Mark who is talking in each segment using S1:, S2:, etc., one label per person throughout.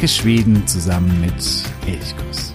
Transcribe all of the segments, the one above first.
S1: Entdecke Schweden zusammen mit Elchkuss.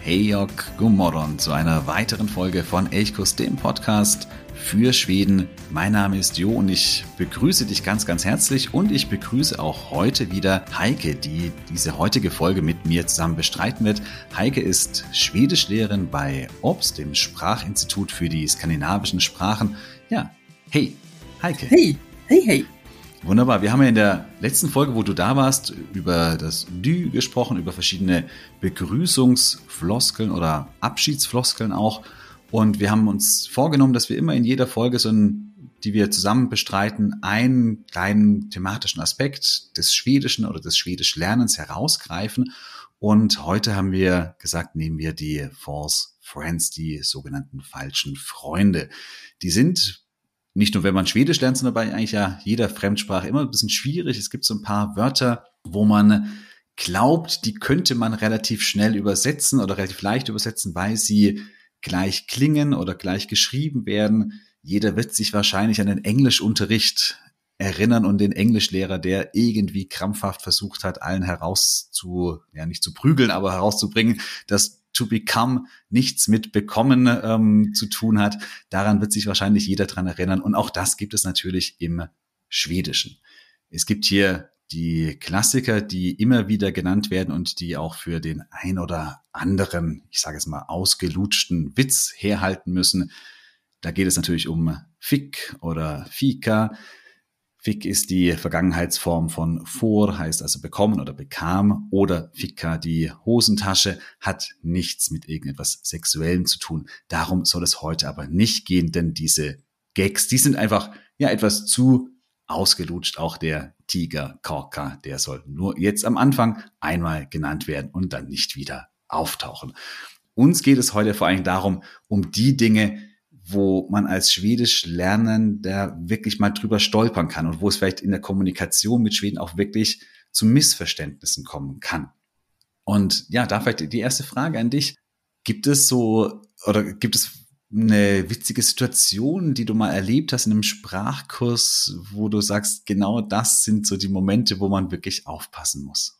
S1: Hey Jörg, guten Morgen zu einer weiteren Folge von Elchkuss, dem Podcast für Schweden. Mein Name ist Jo und ich begrüße dich ganz, ganz herzlich und ich begrüße auch heute wieder Heike, die diese heutige Folge mit mir zusammen bestreiten wird. Heike ist Schwedischlehrerin bei OBS, dem Sprachinstitut für die skandinavischen Sprachen. Ja, hey, Heike.
S2: Hey, hey, hey.
S1: Wunderbar. Wir haben ja in der letzten Folge, wo du da warst, über das Dü gesprochen, über verschiedene Begrüßungsfloskeln oder Abschiedsfloskeln auch. Und wir haben uns vorgenommen, dass wir immer in jeder Folge so ein, die wir zusammen bestreiten, einen kleinen thematischen Aspekt des Schwedischen oder des Schwedisch-Lernens herausgreifen. Und heute haben wir gesagt, nehmen wir die False Friends, die sogenannten falschen Freunde. Die sind nicht nur, wenn man Schwedisch lernt, sondern bei eigentlich ja jeder Fremdsprache immer ein bisschen schwierig. Es gibt so ein paar Wörter, wo man glaubt, die könnte man relativ schnell übersetzen oder relativ leicht übersetzen, weil sie gleich klingen oder gleich geschrieben werden. Jeder wird sich wahrscheinlich an den Englischunterricht erinnern und den Englischlehrer, der irgendwie krampfhaft versucht hat, allen herauszu, ja nicht zu prügeln, aber herauszubringen, dass to become nichts mit bekommen ähm, zu tun hat. Daran wird sich wahrscheinlich jeder dran erinnern. Und auch das gibt es natürlich im Schwedischen. Es gibt hier die Klassiker, die immer wieder genannt werden und die auch für den ein oder anderen, ich sage es mal, ausgelutschten Witz herhalten müssen. Da geht es natürlich um Fick oder Fika. Fick ist die Vergangenheitsform von vor, heißt also bekommen oder bekam, oder Ficka, die Hosentasche, hat nichts mit irgendetwas Sexuellem zu tun. Darum soll es heute aber nicht gehen, denn diese Gags, die sind einfach ja etwas zu ausgelutscht. Auch der Tiger Korka, der soll nur jetzt am Anfang einmal genannt werden und dann nicht wieder auftauchen. Uns geht es heute vor allem darum, um die Dinge, wo man als Schwedisch Lernender wirklich mal drüber stolpern kann und wo es vielleicht in der Kommunikation mit Schweden auch wirklich zu Missverständnissen kommen kann. Und ja, da vielleicht die erste Frage an dich. Gibt es so oder gibt es eine witzige Situation, die du mal erlebt hast in einem Sprachkurs, wo du sagst, genau das sind so die Momente, wo man wirklich aufpassen muss?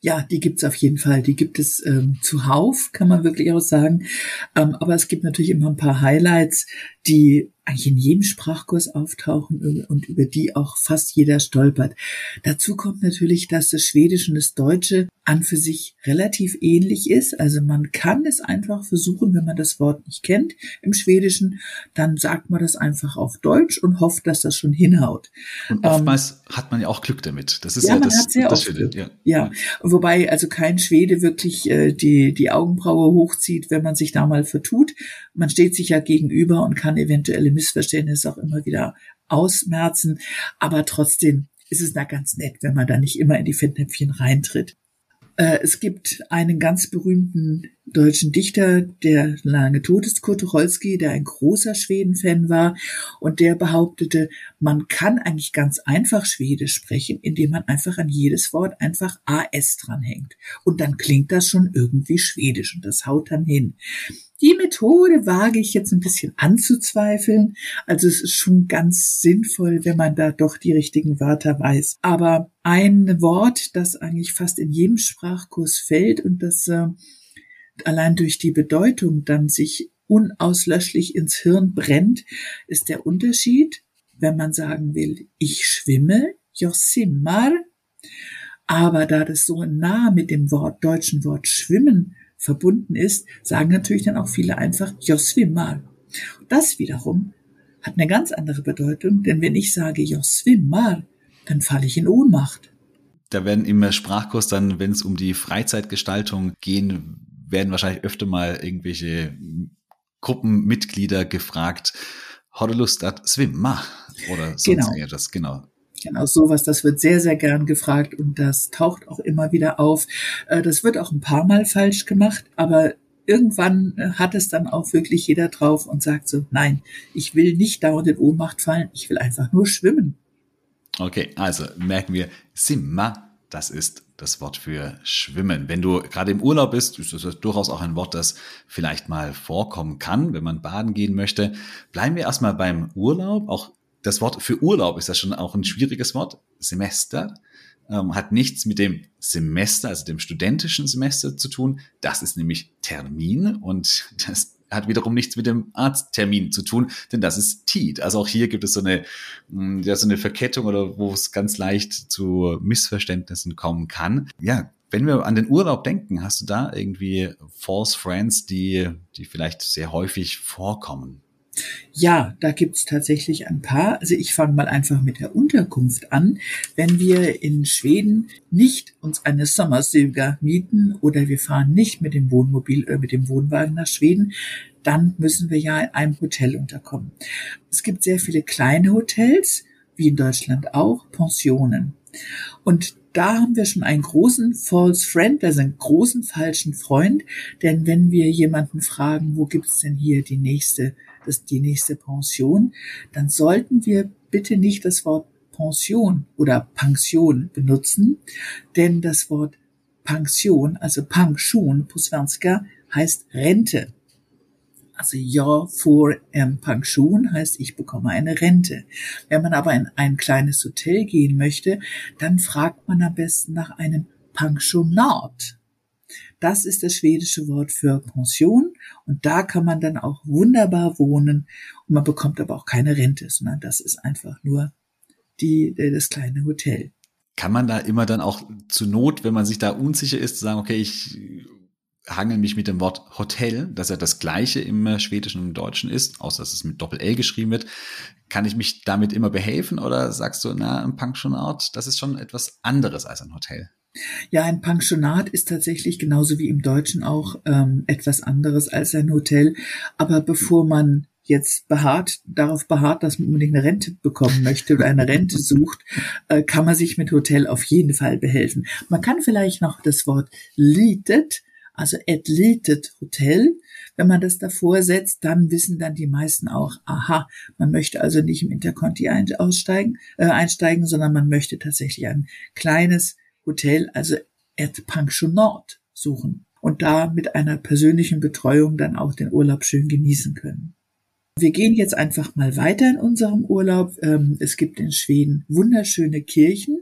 S2: Ja, die gibt's auf jeden Fall. Die gibt es ähm, zuhauf, kann man wirklich auch sagen. Ähm, aber es gibt natürlich immer ein paar Highlights, die eigentlich in jedem Sprachkurs auftauchen und über die auch fast jeder stolpert. Dazu kommt natürlich, dass das Schwedische und das Deutsche an für sich relativ ähnlich ist. Also man kann es einfach versuchen, wenn man das Wort nicht kennt im Schwedischen, dann sagt man das einfach auf Deutsch und hofft, dass das schon hinhaut.
S1: Und oftmals ähm, hat man ja auch Glück damit.
S2: Das ist ja, ja man das, hat sehr das oft Glück. Ja. ja, wobei also kein Schwede wirklich äh, die, die Augenbraue hochzieht, wenn man sich da mal vertut. Man steht sich ja gegenüber und kann eventuelle Missverständnisse auch immer wieder ausmerzen. Aber trotzdem ist es da ganz nett, wenn man da nicht immer in die Fettnäpfchen reintritt. Äh, es gibt einen ganz berühmten deutschen Dichter, der lange tot ist, Kurt Tucholsky, der ein großer Schweden-Fan war und der behauptete, man kann eigentlich ganz einfach Schwedisch sprechen, indem man einfach an jedes Wort einfach AS dranhängt. Und dann klingt das schon irgendwie Schwedisch und das haut dann hin. Die Methode wage ich jetzt ein bisschen anzuzweifeln. Also es ist schon ganz sinnvoll, wenn man da doch die richtigen Wörter weiß. Aber ein Wort, das eigentlich fast in jedem Sprachkurs fällt und das äh, allein durch die Bedeutung dann sich unauslöschlich ins Hirn brennt, ist der Unterschied, wenn man sagen will, ich schwimme, jag simmar. Aber da das so nah mit dem Wort, deutschen Wort schwimmen verbunden ist, sagen natürlich dann auch viele einfach Joswimmar. Das wiederum hat eine ganz andere Bedeutung, denn wenn ich sage Joswimmar, dann falle ich in Ohnmacht.
S1: Da werden im Sprachkurs dann, wenn es um die Freizeitgestaltung gehen, werden wahrscheinlich öfter mal irgendwelche Gruppenmitglieder gefragt, har du Lust at swimma? Oder sonst genau.
S2: das, genau. Genau, sowas, das wird sehr, sehr gern gefragt und das taucht auch immer wieder auf. Äh, das wird auch ein paar Mal falsch gemacht, aber irgendwann äh, hat es dann auch wirklich jeder drauf und sagt so, nein, ich will nicht dauernd in Ohnmacht fallen, ich will einfach nur schwimmen.
S1: Okay, also merken wir Simma, das ist das Wort für schwimmen. Wenn du gerade im Urlaub bist, ist das durchaus auch ein Wort, das vielleicht mal vorkommen kann, wenn man baden gehen möchte. Bleiben wir erstmal beim Urlaub. Auch das Wort für Urlaub ist ja schon auch ein schwieriges Wort. Semester ähm, hat nichts mit dem Semester, also dem studentischen Semester zu tun. Das ist nämlich Termin und das hat wiederum nichts mit dem Arzttermin zu tun, denn das ist TEAT. Also auch hier gibt es so eine, mm, ja, so eine Verkettung oder wo es ganz leicht zu Missverständnissen kommen kann. Ja, wenn wir an den Urlaub denken, hast du da irgendwie False Friends, die, die vielleicht sehr häufig vorkommen?
S2: Ja, da gibt's tatsächlich ein paar. Also ich fange mal einfach mit der Unterkunft an. Wenn wir in Schweden nicht uns eine Sommerstuga mieten oder wir fahren nicht mit dem Wohnmobil oder mit dem Wohnwagen nach Schweden, dann müssen wir ja in einem Hotel unterkommen. Es gibt sehr viele kleine Hotels, wie in Deutschland auch, Pensionen. Und da haben wir schon einen großen False Friend, also einen großen falschen Freund, denn wenn wir jemanden fragen, wo gibt's denn hier die nächste das die nächste Pension, dann sollten wir bitte nicht das Wort Pension oder Pension benutzen, denn das Wort Pension, also Pension på svenska, heißt Rente. Also ja vor ähm, Pension heißt, ich bekomme eine Rente. Wenn man aber in ein kleines Hotel gehen möchte, dann fragt man am besten nach einem Pensionat. Das ist das schwedische Wort für Pension und da kann man dann auch wunderbar wohnen und man bekommt aber auch keine Rente, sondern das ist einfach nur die, das kleine Hotel.
S1: Kann man da immer dann auch zu Not, wenn man sich da unsicher ist, sagen, okay, ich hangel mich mit dem Wort Hotel, das ja das gleiche im Schwedischen und im Deutschen ist, außer dass es mit Doppel-L geschrieben wird. Kann ich mich damit immer behelfen oder sagst du, na, ein Pensionat, das ist schon etwas anderes als ein Hotel?
S2: Ja, ein Pensionat ist tatsächlich genauso wie im Deutschen auch ähm, etwas anderes als ein Hotel. Aber bevor man jetzt beharrt, darauf beharrt, dass man unbedingt eine Rente bekommen möchte oder eine Rente sucht, äh, kann man sich mit Hotel auf jeden Fall behelfen. Man kann vielleicht noch das Wort litet, also atleted Hotel, wenn man das davor setzt, dann wissen dann die meisten auch, aha, man möchte also nicht im Interconti einsteigen, äh, einsteigen, sondern man möchte tatsächlich ein kleines Hotel, also et Pensionat suchen und da mit einer persönlichen Betreuung dann auch den Urlaub schön genießen können. Wir gehen jetzt einfach mal weiter in unserem Urlaub. Ähm, es gibt in Schweden wunderschöne Kirchen,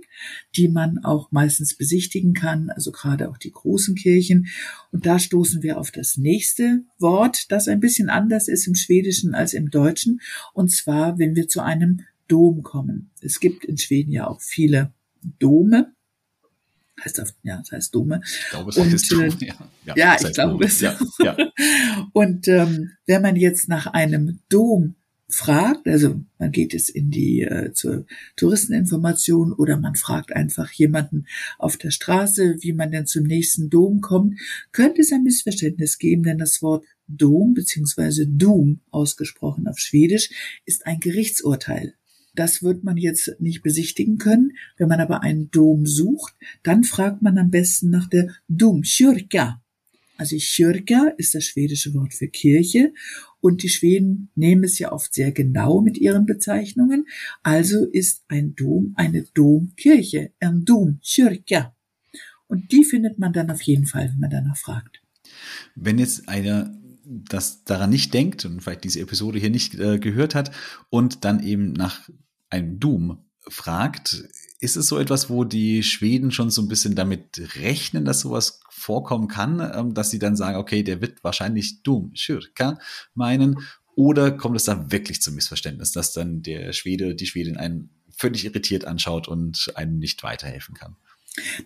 S2: die man auch meistens besichtigen kann, also gerade auch die großen Kirchen. Und da stoßen wir auf das nächste Wort, das ein bisschen anders ist im Schwedischen als im Deutschen. Und zwar, wenn wir zu einem Dom kommen. Es gibt in Schweden ja auch viele Dome heißt das, ja, das heißt Dome. Ich glaube, es und, heißt Dome, äh, ja. Ja, ja ich glaube es. Ja, ja. und ähm, wenn man jetzt nach einem Dom fragt, also man geht jetzt in die äh, zur Touristeninformation oder man fragt einfach jemanden auf der Straße, wie man denn zum nächsten Dom kommt, könnte es ein Missverständnis geben, denn das Wort Dom beziehungsweise Dom ausgesprochen auf Schwedisch ist ein Gerichtsurteil. Das wird man jetzt nicht besichtigen können. Wenn man aber einen Dom sucht, dann fragt man am besten nach der Domkyrka. Also Kyrka ist das schwedische Wort für Kirche und die Schweden nehmen es ja oft sehr genau mit ihren Bezeichnungen. Also ist ein Dom eine Domkirche, ein Domkyrka. Und die findet man dann auf jeden Fall, wenn man danach fragt.
S1: Wenn jetzt einer das daran nicht denkt und vielleicht diese Episode hier nicht äh, gehört hat und dann eben nach einem Doom fragt, ist es so etwas, wo die Schweden schon so ein bisschen damit rechnen, dass sowas vorkommen kann, ähm, dass sie dann sagen, okay, der wird wahrscheinlich Doom, Schürka meinen, oder kommt es da wirklich zum Missverständnis, dass dann der Schwede, die Schwedin einen völlig irritiert anschaut und einem nicht weiterhelfen kann?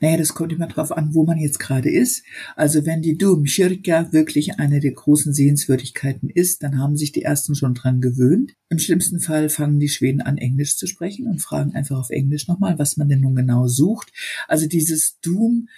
S2: Naja, das kommt immer drauf an, wo man jetzt gerade ist. Also wenn die Domkirche wirklich eine der großen Sehenswürdigkeiten ist, dann haben sich die ersten schon dran gewöhnt. Im schlimmsten Fall fangen die Schweden an, Englisch zu sprechen und fragen einfach auf Englisch nochmal, was man denn nun genau sucht. Also dieses Doom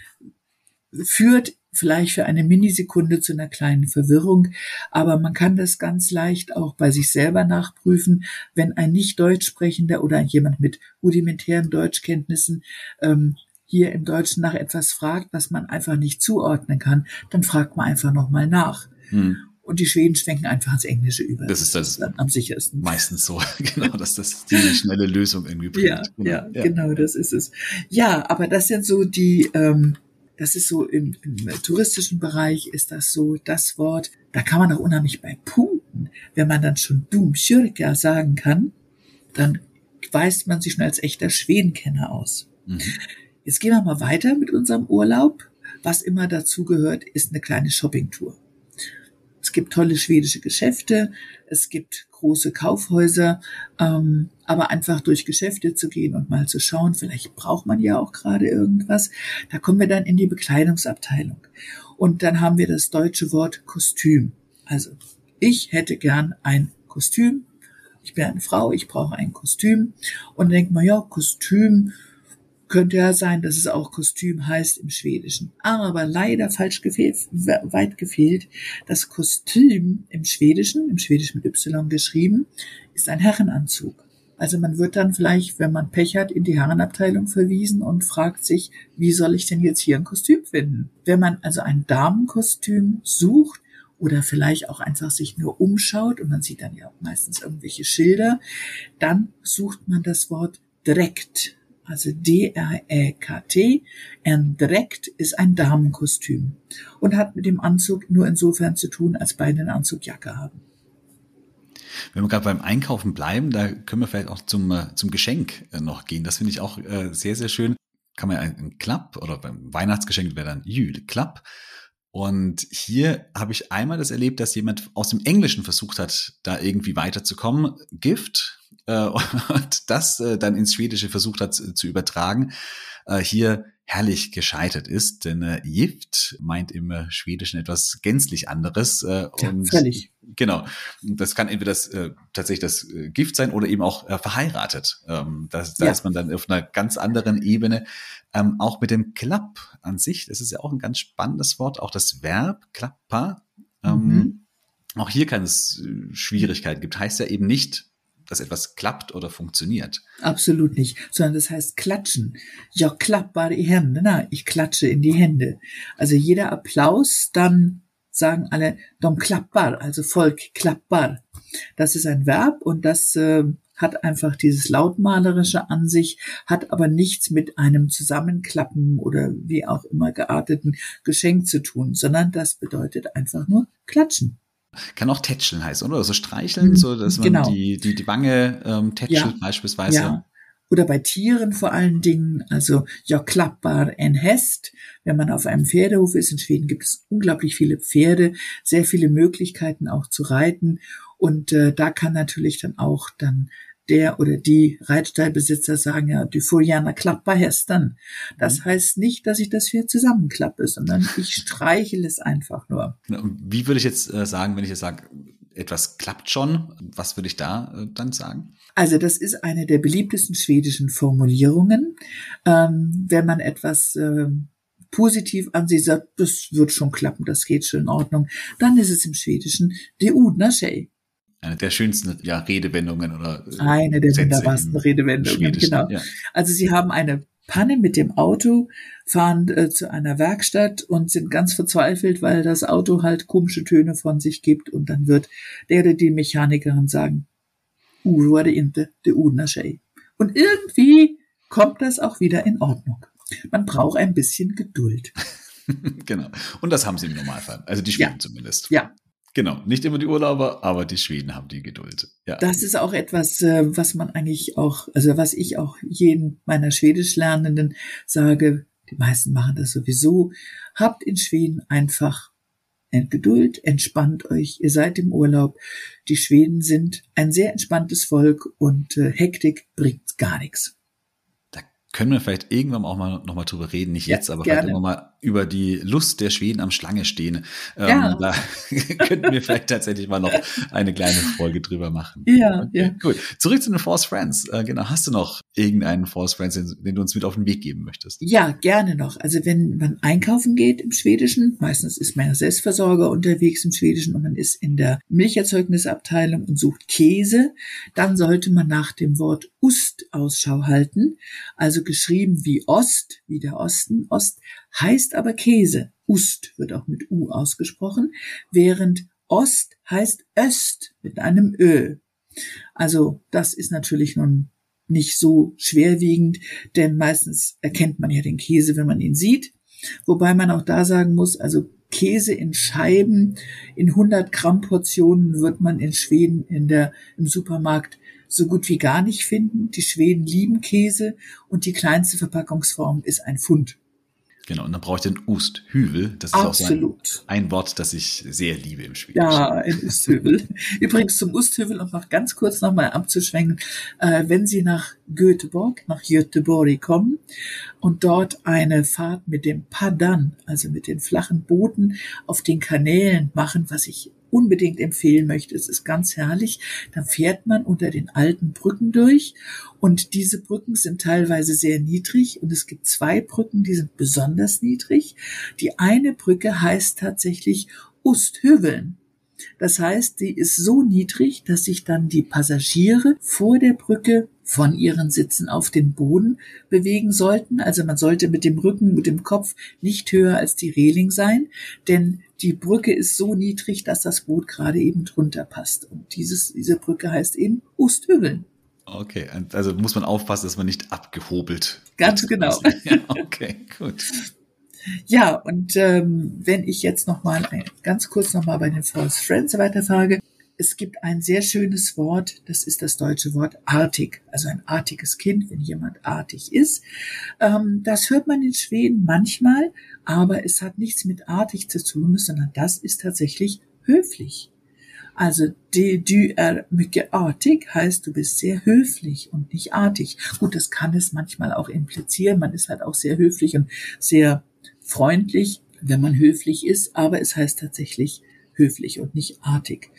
S2: führt vielleicht für eine Minisekunde zu einer kleinen Verwirrung, aber man kann das ganz leicht auch bei sich selber nachprüfen, wenn ein nicht Deutsch sprechender oder jemand mit rudimentären Deutschkenntnissen ähm, hier im Deutschen nach etwas fragt, was man einfach nicht zuordnen kann, dann fragt man einfach nochmal nach. Hm. und die Schweden schwenken einfach ins Englische über.
S1: Das ist das, das am sichersten. Meistens so, genau, dass das die schnelle Lösung irgendwie bringt.
S2: Ja, genau. Ja, ja, genau, das ist es. Ja, aber das sind so die, ähm, das ist so im, im touristischen Bereich ist das so das Wort, da kann man auch unheimlich bei punkten. Wenn man dann schon Dum Schürka sagen kann, dann weist man sich schon als echter Schwedenkenner aus. Mhm. Jetzt gehen wir mal weiter mit unserem Urlaub. Was immer dazu gehört, ist eine kleine Shoppingtour. Es gibt tolle schwedische Geschäfte, es gibt große Kaufhäuser, ähm, aber einfach durch Geschäfte zu gehen und mal zu schauen, vielleicht braucht man ja auch gerade irgendwas, da kommen wir dann in die Bekleidungsabteilung. Und dann haben wir das deutsche Wort Kostüm. Also ich hätte gern ein Kostüm. Ich bin eine Frau, ich brauche ein Kostüm. Und denkt man, ja, Kostüm, könnte ja sein, dass es auch Kostüm heißt im Schwedischen. Aber leider falsch gefehlt, weit gefehlt. Das Kostüm im Schwedischen, im Schwedischen mit Y geschrieben, ist ein Herrenanzug. Also man wird dann vielleicht, wenn man Pech hat, in die Herrenabteilung verwiesen und fragt sich, wie soll ich denn jetzt hier ein Kostüm finden? Wenn man also ein Damenkostüm sucht, oder vielleicht auch einfach sich nur umschaut und man sieht dann ja meistens irgendwelche Schilder, dann sucht man das Wort direkt also D-R-E-K-T. And direkt ist ein Damenkostüm und hat mit dem Anzug nur insofern zu tun, als beide eine Anzugjacke haben.
S1: Wenn wir gerade beim Einkaufen bleiben, da können wir vielleicht auch zum, äh, zum Geschenk äh, noch gehen. Das finde ich auch äh, sehr, sehr schön. Kann man ein Klapp oder beim Weihnachtsgeschenk wäre dann Jül Klapp. Und hier habe ich einmal das erlebt, dass jemand aus dem Englischen versucht hat, da irgendwie weiterzukommen. Gift. Äh, und das äh, dann ins Schwedische versucht hat zu, zu übertragen. Äh, hier herrlich gescheitert ist, denn äh, Gift meint im äh, Schwedischen etwas gänzlich anderes. Äh,
S2: ja, und völlig.
S1: Genau. Das kann entweder das, äh, tatsächlich das äh, Gift sein oder eben auch äh, verheiratet. Ähm, das, da ja. ist man dann auf einer ganz anderen Ebene. Ähm, auch mit dem Klapp an sich, das ist ja auch ein ganz spannendes Wort, auch das Verb klappa. Ähm, mhm. Auch hier kann es äh, Schwierigkeiten gibt. Heißt ja eben nicht dass etwas klappt oder funktioniert.
S2: Absolut nicht, sondern das heißt klatschen. Ja, klappbar die Hände, na, ich klatsche in die Hände. Also jeder Applaus, dann sagen alle dom klappbar, also Volk klappbar. Das ist ein Verb und das äh, hat einfach dieses lautmalerische an sich, hat aber nichts mit einem Zusammenklappen oder wie auch immer gearteten Geschenk zu tun, sondern das bedeutet einfach nur klatschen.
S1: Kann auch tätscheln heißen, oder? So streicheln, mhm, so dass man genau. die, die, die Wange ähm, tätschelt ja. beispielsweise. Ja.
S2: Oder bei Tieren vor allen Dingen, also ja klappbar en Hest. Wenn man auf einem Pferdehof ist, in Schweden gibt es unglaublich viele Pferde, sehr viele Möglichkeiten auch zu reiten. Und äh, da kann natürlich dann auch dann der oder die Reitstallbesitzer sagen ja, die Folianer klapper Hestern. Das mhm. heißt nicht, dass ich das Pferd zusammenklappe, sondern ich streichel es einfach nur.
S1: Wie würde ich jetzt äh, sagen, wenn ich jetzt sage, etwas klappt schon, was würde ich da äh, dann sagen?
S2: Also das ist eine der beliebtesten schwedischen Formulierungen. Ähm, wenn man etwas äh, positiv an sie sagt, das wird schon klappen, das geht schon in Ordnung, dann ist es im Schwedischen de udna sig
S1: eine der schönsten ja, Redewendungen oder
S2: äh, eine der wunderbarsten Redewendungen, genau. Ja. Also sie haben eine Panne mit dem Auto, fahren äh, zu einer Werkstatt und sind ganz verzweifelt, weil das Auto halt komische Töne von sich gibt und dann wird der oder die Mechanikerin sagen, Oroa det inte, ordnar sig. Und irgendwie kommt das auch wieder in Ordnung. Man braucht ein bisschen Geduld.
S1: genau. Und das haben sie im Normalfall. Also die Schweden ja. zumindest.
S2: Ja,
S1: Genau, nicht immer die Urlauber, aber die Schweden haben die Geduld. Ja.
S2: Das ist auch etwas, äh, was man eigentlich auch, also was ich auch jeden meiner Schwedisch Lernenden sage, die meisten machen das sowieso, habt in Schweden einfach Geduld, entspannt euch, ihr seid im Urlaub. Die Schweden sind ein sehr entspanntes Volk und äh, Hektik bringt gar nichts
S1: können wir vielleicht irgendwann auch mal noch mal drüber reden, nicht ja, jetzt, aber gerne. vielleicht immer mal über die Lust der Schweden am Schlange stehen. Ähm, ja. Da könnten wir vielleicht tatsächlich mal noch eine kleine Folge drüber machen.
S2: Ja, okay, ja.
S1: Cool. Zurück zu den Force Friends. Äh, genau, hast du noch irgendeinen Force Friends, den, den, du uns mit auf den Weg geben möchtest?
S2: Ja, gerne noch. Also wenn man einkaufen geht im Schwedischen, meistens ist man ja Selbstversorger unterwegs im Schwedischen und man ist in der Milcherzeugnisabteilung und sucht Käse, dann sollte man nach dem Wort Ust Ausschau halten. Also geschrieben wie Ost, wie der Osten. Ost heißt aber Käse. Ust wird auch mit U ausgesprochen, während Ost heißt Öst mit einem Ö. Also das ist natürlich nun nicht so schwerwiegend, denn meistens erkennt man ja den Käse, wenn man ihn sieht. Wobei man auch da sagen muss, also Käse in Scheiben in 100 Gramm Portionen wird man in Schweden in der, im Supermarkt so gut wie gar nicht finden. Die Schweden lieben Käse und die kleinste Verpackungsform ist ein Pfund.
S1: Genau, und dann brauche ich den Usthüvel. Das ist Absolut. auch so ein, ein, Wort, das ich sehr liebe im Schwedischen.
S2: Ja, ein Usthüvel. Übrigens zum Usthüvel, um noch ganz kurz nochmal abzuschwenken, äh, wenn Sie nach Göteborg, nach Göteborg kommen und dort eine Fahrt mit dem Padan, also mit den flachen Booten auf den Kanälen machen, was ich unbedingt empfehlen möchte. Es ist ganz herrlich. Dann fährt man unter den alten Brücken durch und diese Brücken sind teilweise sehr niedrig und es gibt zwei Brücken, die sind besonders niedrig. Die eine Brücke heißt tatsächlich Usthöveln. Das heißt, die ist so niedrig, dass sich dann die Passagiere vor der Brücke von ihren Sitzen auf den Boden bewegen sollten. Also man sollte mit dem Rücken, mit dem Kopf nicht höher als die Reling sein, denn die Brücke ist so niedrig, dass das Boot gerade eben drunter passt. Und dieses, diese Brücke heißt eben Usthügeln.
S1: Okay, also muss man aufpassen, dass man nicht abgehobelt.
S2: Ganz genau.
S1: Ja, okay, gut.
S2: Ja, und ähm, wenn ich jetzt noch mal ein, ganz kurz noch mal bei den False Friends weiterfrage, es gibt ein sehr schönes Wort, das ist das deutsche Wort artig, also ein artiges Kind, wenn jemand artig ist. Ähm, das hört man in Schweden manchmal, aber es hat nichts mit artig zu tun, sondern das ist tatsächlich höflich. Also de, du er mycket artig heißt, du bist sehr höflich und nicht artig. Gut, das kann es manchmal auch implizieren. Man ist halt auch sehr höflich und sehr freundlich, wenn man höflich ist, aber es heißt tatsächlich höflich und nicht artig.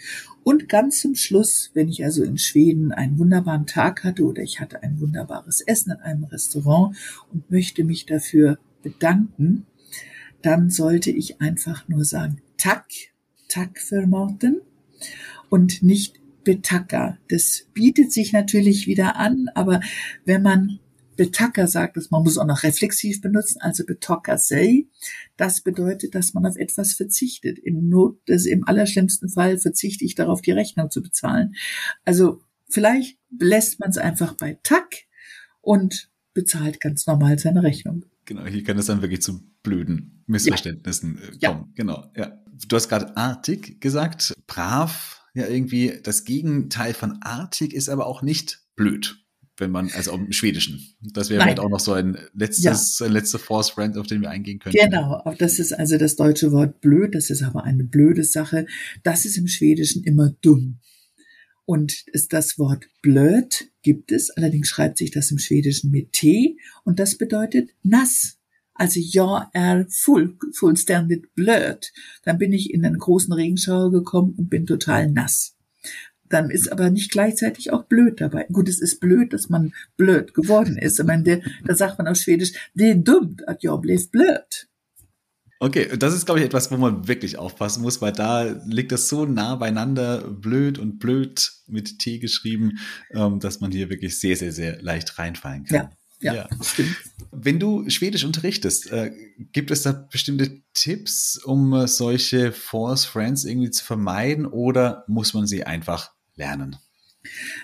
S2: Und ganz zum Schluss, wenn ich also in Schweden einen wunderbaren Tag hatte oder ich hatte ein wunderbares Essen in einem Restaurant und möchte mich dafür bedanken, dann sollte ich einfach nur sagen, Tack, Tack für Morten und nicht Betaka. Das bietet sich natürlich wieder an, aber wenn man Betaka sagt es, man muss auch noch reflexiv benutzen, also Betaka sei. Das bedeutet, dass man auf etwas verzichtet. Im Not, das im allerschlimmsten Fall verzichte ich darauf, die Rechnung zu bezahlen. Also vielleicht lässt man es einfach bei Tak und bezahlt ganz normal seine Rechnung.
S1: Genau, hier kann es dann wirklich zu blöden Missverständnissen ja. kommen. Ja. Genau, ja. Du hast gerade artig gesagt, brav, ja irgendwie das Gegenteil von artig ist aber auch nicht blöd wenn man, also im Schwedischen. Das wäre halt auch noch so ein letztes, ja. ein letzter Force Friend, auf den wir eingehen können.
S2: Genau, das ist also das deutsche Wort blöd, das ist aber eine blöde Sache. Das ist im Schwedischen immer dumm. Und ist das Wort blöd gibt es, allerdings schreibt sich das im Schwedischen mit T und das bedeutet nass. Also ja, er full, fullständig blöd. Dann bin ich in einen großen Regenschauer gekommen und bin total nass dann ist aber nicht gleichzeitig auch blöd dabei. Gut, es ist blöd, dass man blöd geworden ist. Ich meine, der, da sagt man auf Schwedisch, det dumt att jag blev blöd.
S1: Okay, das ist, glaube ich, etwas, wo man wirklich aufpassen muss, weil da liegt das so nah beieinander, blöd und blöd mit T geschrieben, ähm, dass man hier wirklich sehr, sehr, sehr leicht reinfallen kann.
S2: Ja. Ja, ja, stimmt.
S1: Wenn du Schwedisch unterrichtest, äh, gibt es da bestimmte Tipps, um äh, solche False Friends irgendwie zu vermeiden oder muss man sie einfach lernen?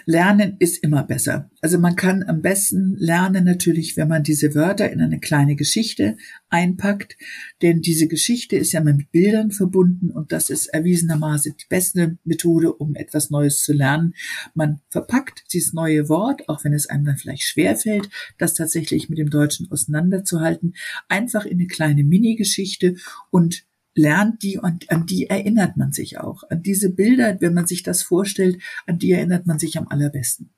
S2: Lernen ist immer besser. Also man kann am besten lernen natürlich, wenn man diese Wörter in eine kleine Geschichte einpackt, denn diese Geschichte ist ja mit Bildern verbunden und das ist erwiesenermaßen die beste Methode, um etwas Neues zu lernen. Man verpackt dieses neue Wort, auch wenn es einem dann vielleicht schwerfällt, das tatsächlich mit dem Deutschen auseinanderzuhalten, einfach in eine kleine Mini-Geschichte und lernt die und an die erinnert man sich auch. An diese Bilder, wenn man sich das vorstellt, an die erinnert man sich am allerbesten.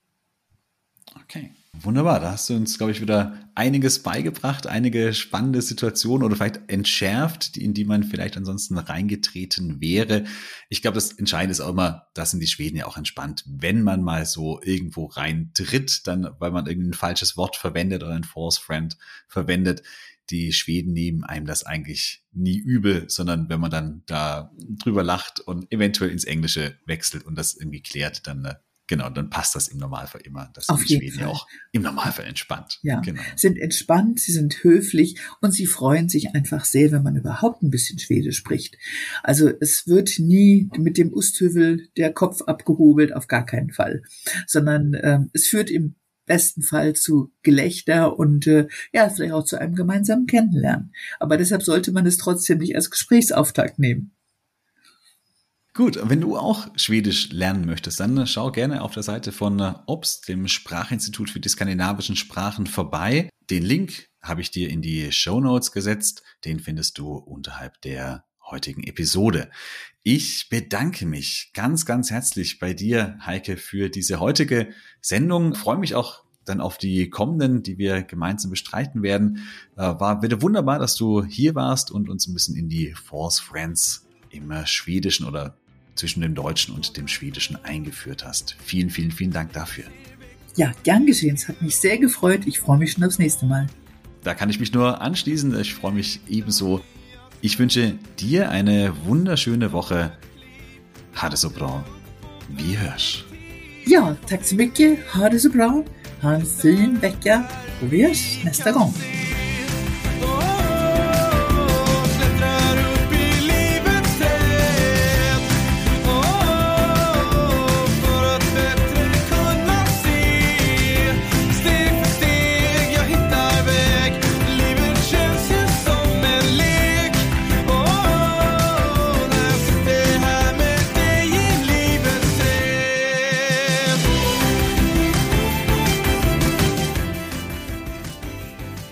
S1: Okay. Wunderbar, da hast du uns, glaube ich, wieder einiges beigebracht, einige spannende Situationen oder vielleicht entschärft, in die man vielleicht ansonsten reingetreten wäre. Ich glaube, das Entscheidende ist auch immer, da sind die Schweden ja auch entspannt. Wenn man mal so irgendwo reintritt, dann, weil man irgendein falsches Wort verwendet oder ein Force Friend verwendet, die Schweden nehmen einem das eigentlich nie übel, sondern wenn man dann da drüber lacht und eventuell ins Englische wechselt und das irgendwie klärt, dann äh, Genau, dann passt das im Normalfall immer. Das Auf jeden Schweden Fall. ja auch im Normalfall entspannt.
S2: Ja,
S1: genau.
S2: sind entspannt, sie sind höflich und sie freuen sich einfach sehr, wenn man überhaupt ein bisschen Schwedisch spricht. Also es wird nie mit dem Usthövel der Kopf abgehobelt, auf gar keinen Fall, sondern äh, es führt im besten Fall zu Gelächter und äh, ja, vielleicht auch zu einem gemeinsamen Kennenlernen. Aber deshalb sollte man es trotzdem nicht als Gesprächsauftakt nehmen.
S1: Gut, wenn du auch Schwedisch lernen möchtest, dann schau gerne auf der Seite von OBS, dem Sprachinstitut für die skandinavischen Sprachen, vorbei. Den Link habe ich dir in die Show Notes gesetzt. Den findest du unterhalb der heutigen Episode. Ich bedanke mich ganz, ganz herzlich bei dir, Heike, für diese heutige Sendung. Ich freue mich auch dann auf die kommenden, die wir gemeinsam bestreiten werden. Äh, war wieder wunderbar, dass du hier warst und uns ein bisschen in die Force Friends im Schwedischen oder zwischen dem Deutschen und dem Schwedischen eingeführt hast. Vielen, vielen, vielen Dank dafür.
S2: Ja, gern geschehen. Es hat mich sehr gefreut. Ich freue mich schon aufs nächste Mal.
S1: Da kann ich mich nur anschließen. Ich freue mich ebenso. Ich wünsche dir eine wunderschöne Woche. Ha det så bra. Vi hörs.
S2: Ja, tack så mycket. Ha det så bra. Ha en fin vecka och vi hörs nästa gång.